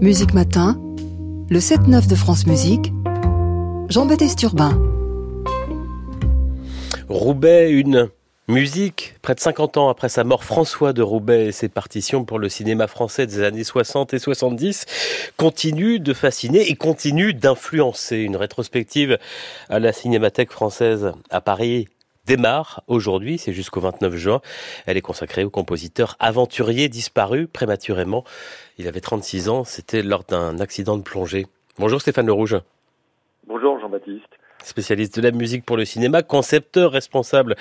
Musique Matin, le 7-9 de France Musique, Jean-Baptiste Urbain. Roubaix, une musique. Près de 50 ans après sa mort, François de Roubaix et ses partitions pour le cinéma français des années 60 et 70 continue de fasciner et continue d'influencer. Une rétrospective à la Cinémathèque française à Paris démarre aujourd'hui, c'est jusqu'au 29 juin. Elle est consacrée au compositeur aventurier disparu prématurément. Il avait 36 ans, c'était lors d'un accident de plongée. Bonjour Stéphane Le Rouge. Bonjour Jean-Baptiste spécialiste de la musique pour le cinéma, concepteur responsable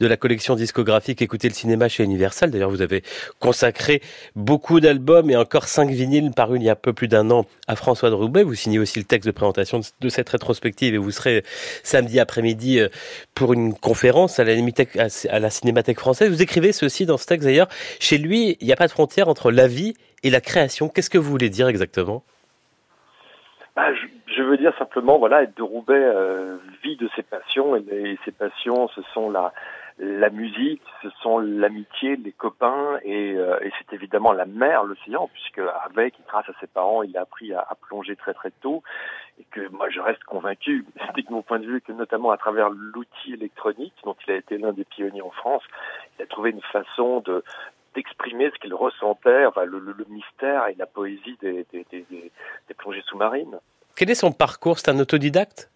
de la collection discographique Écoutez le cinéma chez Universal. D'ailleurs, vous avez consacré beaucoup d'albums et encore cinq vinyles parus il y a peu plus d'un an à François de Roubaix. Vous signez aussi le texte de présentation de cette rétrospective et vous serez samedi après-midi euh, pour une conférence à la, Cinémathèque française. Vous écrivez ceci dans ce texte d'ailleurs. Chez lui, il n'y a pas de frontière entre la vie et la création. Qu'est-ce que vous voulez dire exactement? Bah, veux dire simplement, voilà, de Roubaix euh, vit de ses passions et, ses passions, ce sont la la musique, ce sont l'amitié, les copains et, euh, et c'est évidemment la mer, l'océan, puisque avec, grâce à ses parents, il a appris à, à, plonger très très tôt et que moi je reste convaincu, de mon point de vue, que notamment à travers l'outil électronique dont il a été l'un des pionniers en France, il a trouvé une façon de d'exprimer ce qu'il ressentait, enfin, le, le, mystère et la poésie des, des, des plongées sous-marines. Quel est son parcours? C'est un autodidacte?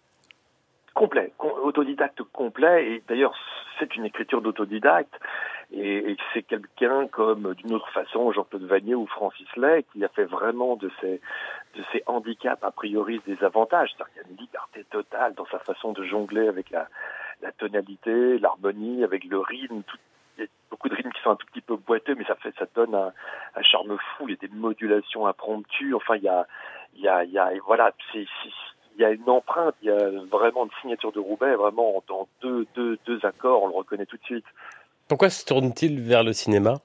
Complet, autodidacte complet, et d'ailleurs c'est une écriture d'autodidacte, et, c'est quelqu'un comme d'une autre façon Jean-Claude Vanier ou Francis Lay qui a fait vraiment de ses, de ses handicaps a priori des avantages, c'est-à-dire qu'il y a une liberté totale dans sa façon de jongler avec la, la tonalité, l'harmonie, avec le rythme, tout, y a beaucoup de rythmes qui sont un tout petit peu boiteux, mais ça fait, ça donne un, un charme fou. Il y a des modulations impromptues. Enfin, il y a, il y a, il y a, voilà, c'est, il y a une empreinte, il y a vraiment une signature de Roubaix, vraiment dans deux, deux, deux accords, on le reconnaît tout de suite. Pourquoi se tourne-t-il vers le cinéma?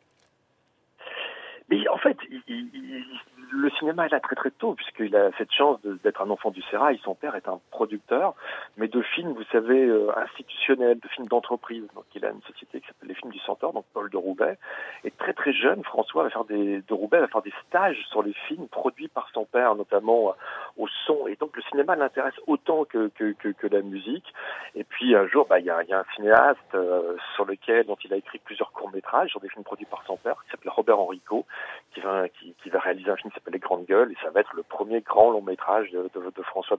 Mais en fait, il, il, le cinéma est là très très tôt, puisqu'il a cette chance d'être un enfant du sérail. Son père est un producteur, mais de films, vous savez, euh, institutionnels, de films d'entreprise. Donc il a une société qui s'appelle les films du Centaure, donc Paul de Roubaix. Et très très jeune, François va faire des, de Roubaix va faire des stages sur les films produits par son père, notamment euh, au son. Et donc le cinéma l'intéresse autant que, que, que, la musique. Et puis un jour, bah, il y, a, y a un cinéaste euh, sur lequel, dont il a écrit plusieurs courts-métrages sur des films produits par son père, qui s'appelle Robert Enrico, qui va, qui, va réaliser un film Les Grandes Gueules, et ça va être le premier grand long métrage de, François.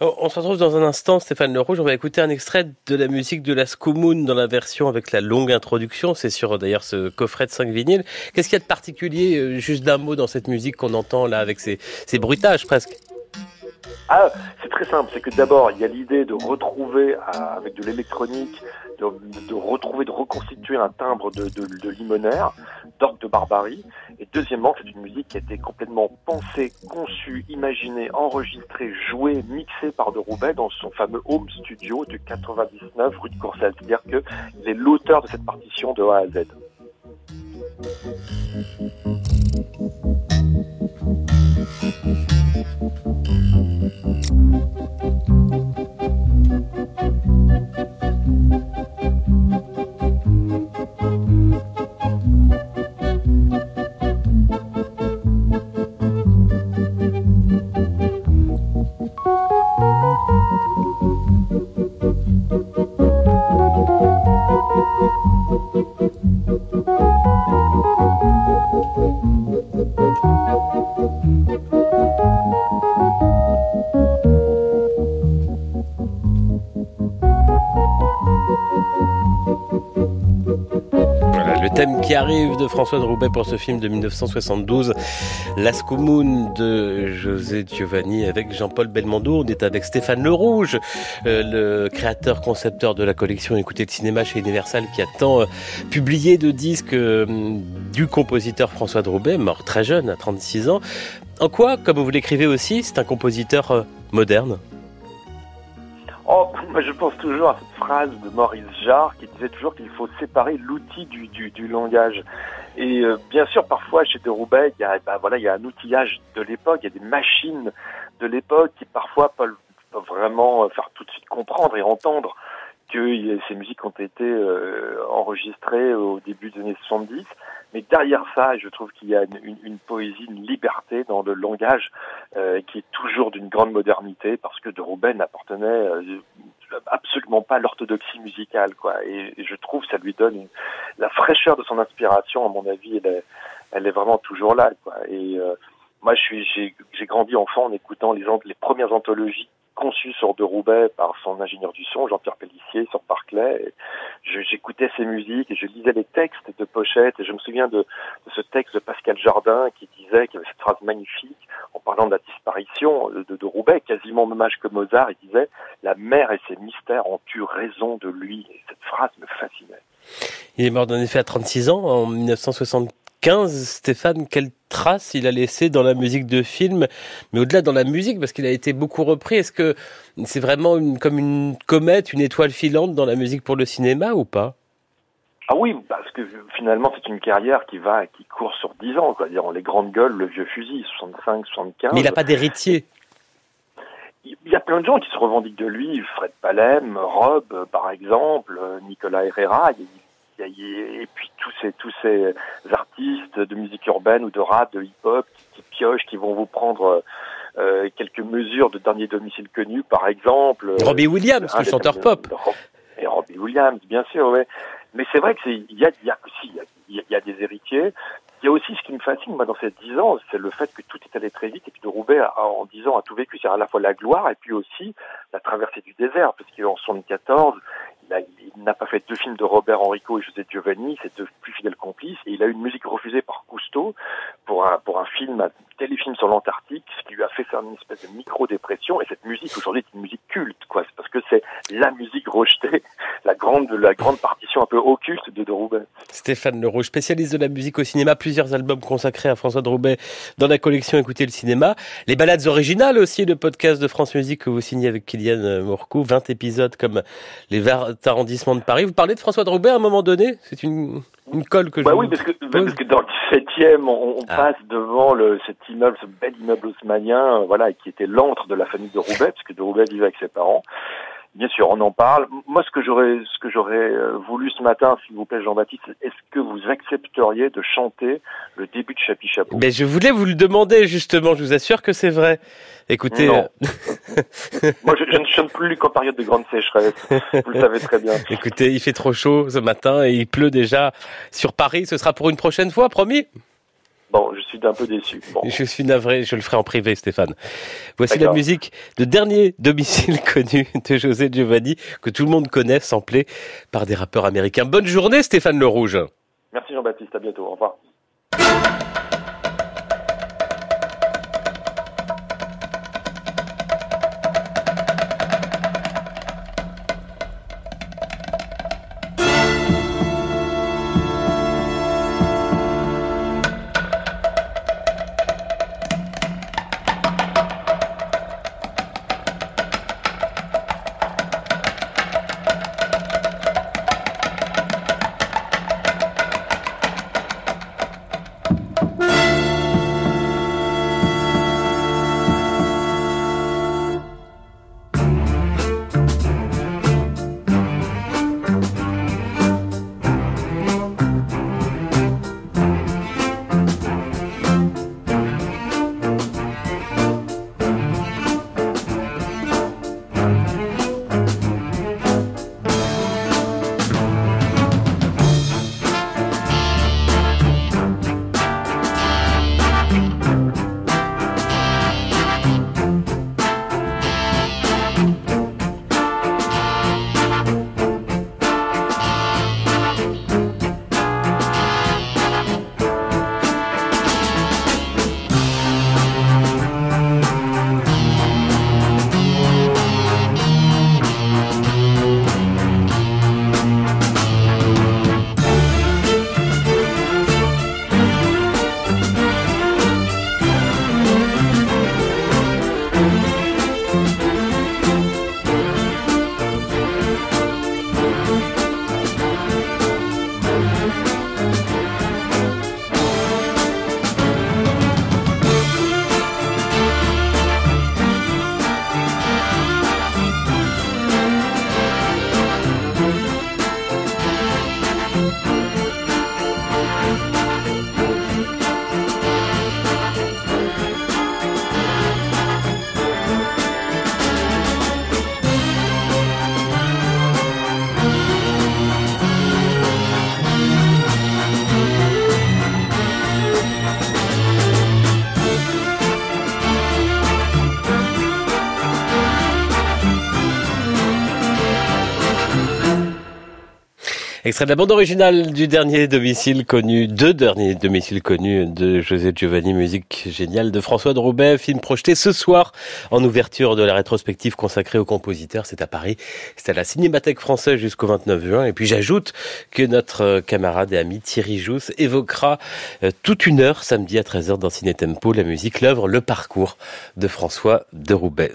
Oh, on se retrouve dans un instant, Stéphane Le Rouge. On va écouter un extrait de la musique de la Commune dans la version avec la longue introduction. C'est sur d'ailleurs ce coffret de 5 vinyles. Qu'est-ce qu'il y a de particulier, euh, juste d'un mot, dans cette musique qu'on entend là avec ces, ces bruitages presque? Ah, c'est très simple, c'est que d'abord il y a l'idée de retrouver avec de l'électronique, de, retrouver, de reconstituer un timbre de, de, de limonaire, d'orgue de barbarie. Et deuxièmement, c'est une musique qui a été complètement pensée, conçue, imaginée, enregistrée, jouée, mixée par De Roubaix dans son fameux home studio du 99 rue de Courcelles. C'est-à-dire qu'il est l'auteur de cette partition de A à Z. thème qui arrive de François de Roubaix pour ce film de 1972, Las Comunes de José Giovanni avec Jean-Paul Belmondo. On est avec Stéphane Le Rouge, euh, le créateur concepteur de la collection Écoutez le cinéma chez Universal qui a tant euh, publié de disques euh, du compositeur François de mort très jeune, à 36 ans. En quoi, comme vous l'écrivez aussi, c'est un compositeur moderne? Je pense toujours à cette phrase de Maurice Jarre qui disait toujours qu'il faut séparer l'outil du, du, du, langage. Et euh, bien sûr, parfois chez De Roubaix, il y a, ben, voilà, il y a un outillage de l'époque, il y a des machines de l'époque qui parfois peuvent, peuvent, vraiment faire tout de suite comprendre et entendre que ces musiques ont été euh, enregistrées au début des années 70. Mais derrière ça, je trouve qu'il y a une, une, poésie, une liberté dans le langage euh, qui est toujours d'une grande modernité, parce que de Roubaix n'appartenait euh, absolument pas l'orthodoxie musicale, quoi. Et, je trouve ça lui donne la fraîcheur de son inspiration. À mon avis, elle est, vraiment toujours là, quoi. Et euh, moi, je suis, j'ai grandi enfant en écoutant les, les premières anthologies conçu sur de Roubaix par son ingénieur du son, Jean-Pierre Pellissier, sur Parclay. J'écoutais ses musiques et je lisais les textes de Pochette. Et je me souviens de, ce texte de Pascal Jardin qui disait, qu'il y avait cette phrase magnifique parlant de la disparition de, de Roubaix, quasiment même âge que Mozart. Il disait La mer et ses mystères ont eu raison de lui. Et cette phrase me fascinait. Il est mort en effet à 36 ans en 1975 15, Stéphane, quelle trace il a laissé dans la musique de film, mais au-delà dans la musique, parce qu'il a été beaucoup repris, est-ce que c'est vraiment comme une comète, une étoile filante dans la musique pour le cinéma ou pas? Ah oui, parce que finalement c'est une carrière qui va, qui court sur 10 ans, quoi. Dire les grandes gueules, le vieux fusil, 65, 75. Mais il n'a pas d'héritier. Il y a plein de gens qui se revendiquent de lui, Fred Palem, Rob, par exemple, Nicolas Herrera. Et puis tous ces tous ces artistes de musique urbaine ou de rap, de hip-hop qui, piochent, qui vont vous prendre euh, quelques mesures de dernier domicile connu, par exemple. Robbie Williams, le chanteur pop. Williams, bien sûr. Mais c'est vrai que c'est il y a y a il y a, des héritiers. Il y a aussi ce qui me fascine moi dans ces dix ans, c'est le fait que tout est allé très vite et que de Roubaix en dix ans a tout vécu, c'est à la fois la gloire et puis aussi la traversée du désert, parce qu'en 74 il n'a pas fait deux films de Robert Enrico et José Giovanni, c'est deux plus fidèles complices, et il a eu une musique refusée par Cousteau pour un, pour un film, un téléfilm sur l'Antarctique, ce qui lui a fait faire une espèce de micro-dépression, et cette musique aujourd'hui est une musique culte, quoi, c'est parce que c'est la musique rejetée, la grande, la grande partition un peu occulte de de Roubaix. Stéphane Leroux, spécialiste de la musique au cinéma, plusieurs albums consacrés à François de Roubaix dans la collection Écoutez le cinéma, les balades originales aussi, le podcast de France Musique que vous signez avec Kylian Mourcou, 20 épisodes comme les arrondissement de Paris. Vous parlez de François de Roubaix à un moment donné? C'est une, une colle que bah je Oui, parce que, parce que dans le 17e, on, ah. passe devant le, cet immeuble, ce bel immeuble haussmanien, euh, voilà, qui était l'antre de la famille de Roubaix, parce que de Roubaix vivait avec ses parents. Bien sûr, on en parle. Moi, ce que j'aurais, ce que j'aurais euh, voulu ce matin, s'il vous plaît, Jean-Baptiste, est-ce que vous accepteriez de chanter le début de Chapi Chapeau? Mais je voulais vous le demander justement. Je vous assure que c'est vrai. Écoutez, euh, moi, je, je, ne chante plus qu'en période de grande sécheresse. Vous le savez très bien. Écoutez, il fait trop chaud ce matin et il pleut déjà sur Paris. Ce sera pour une prochaine fois, promis? Bon, je suis un peu déçu. Je suis navré, je le ferai en privé, Stéphane. Voici la musique de dernier domicile connu de José Giovanni, que tout le monde connaît, samplé par des rappeurs américains. Bonne journée, Stéphane Le Rouge. Merci Jean-Baptiste, à bientôt, au revoir. Extrait de la bande originale du dernier domicile connu, deux derniers domiciles connus de José Giovanni, musique géniale de François de Roubaix, film projeté ce soir en ouverture de la rétrospective consacrée au compositeur. C'est à Paris, c'est à la Cinémathèque française jusqu'au 29 juin. Et puis j'ajoute que notre camarade et ami Thierry Jousse évoquera euh, toute une heure samedi à 13h dans Ciné Tempo la musique, l'œuvre, le parcours de François de Roubaix.